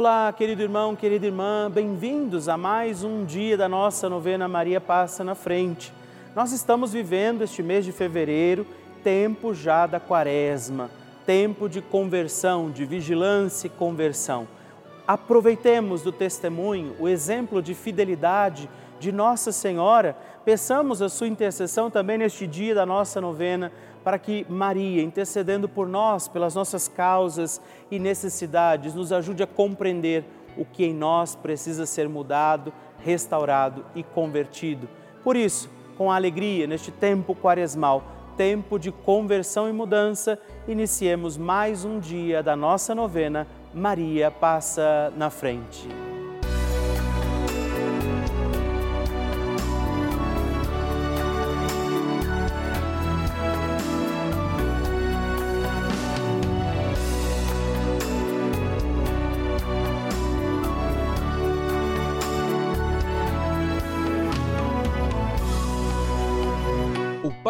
Olá, querido irmão, querida irmã, bem-vindos a mais um dia da nossa novena Maria Passa na Frente. Nós estamos vivendo este mês de fevereiro, tempo já da quaresma, tempo de conversão, de vigilância e conversão. Aproveitemos do testemunho, o exemplo de fidelidade de Nossa Senhora, peçamos a sua intercessão também neste dia da nossa novena, para que Maria, intercedendo por nós, pelas nossas causas e necessidades, nos ajude a compreender o que em nós precisa ser mudado, restaurado e convertido. Por isso, com alegria, neste tempo quaresmal, tempo de conversão e mudança, iniciemos mais um dia da nossa novena. Maria passa na frente.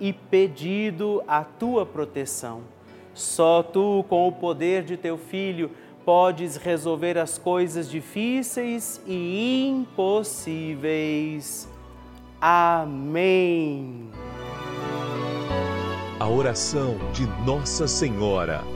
e pedido a tua proteção. Só tu, com o poder de teu filho, podes resolver as coisas difíceis e impossíveis. Amém. A oração de Nossa Senhora.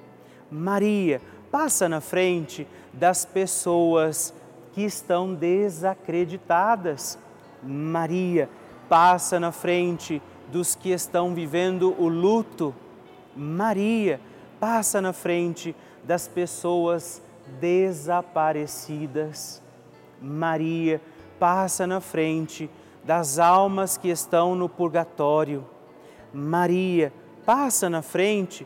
Maria, passa na frente das pessoas que estão desacreditadas. Maria, passa na frente dos que estão vivendo o luto. Maria, passa na frente das pessoas desaparecidas. Maria passa na frente das almas que estão no purgatório. Maria passa na frente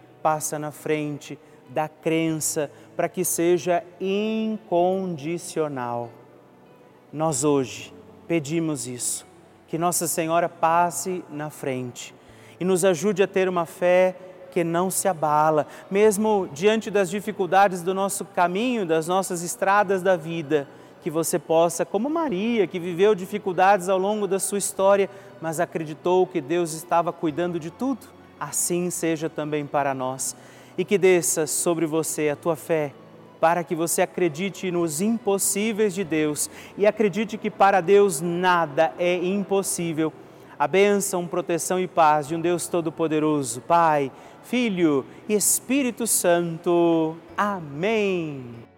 passa na frente da crença para que seja incondicional. Nós hoje pedimos isso, que Nossa Senhora passe na frente e nos ajude a ter uma fé que não se abala, mesmo diante das dificuldades do nosso caminho, das nossas estradas da vida, que você possa, como Maria, que viveu dificuldades ao longo da sua história, mas acreditou que Deus estava cuidando de tudo, assim seja também para nós. E que desça sobre você a tua fé, para que você acredite nos impossíveis de Deus e acredite que para Deus nada é impossível. A bênção, proteção e paz de um Deus Todo-Poderoso, Pai, Filho e Espírito Santo. Amém.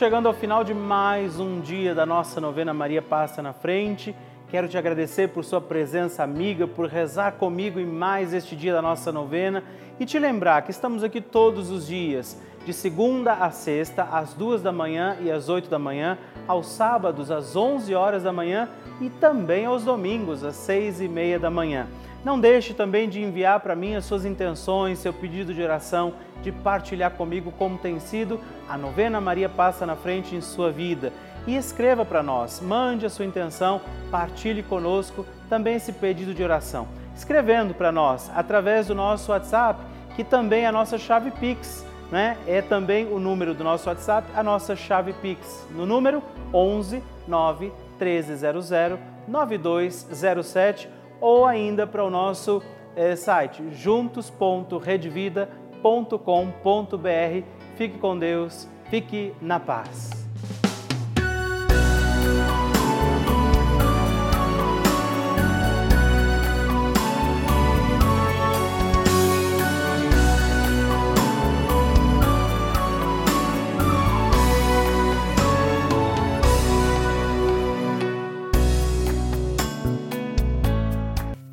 Chegando ao final de mais um dia da nossa novena Maria Passa na Frente. Quero te agradecer por sua presença amiga, por rezar comigo em mais este dia da nossa novena e te lembrar que estamos aqui todos os dias, de segunda a sexta, às duas da manhã e às oito da manhã, aos sábados às onze horas da manhã e também aos domingos às seis e meia da manhã. Não deixe também de enviar para mim as suas intenções, seu pedido de oração, de partilhar comigo como tem sido a novena Maria Passa na Frente em sua vida e escreva para nós. Mande a sua intenção, partilhe conosco também esse pedido de oração. Escrevendo para nós através do nosso WhatsApp, que também é a nossa chave Pix, né? É também o número do nosso WhatsApp, a nossa chave Pix, no número 11 9 1300 9207 ou ainda para o nosso eh, site juntos.redvida.com.br. Fique com Deus, fique na paz.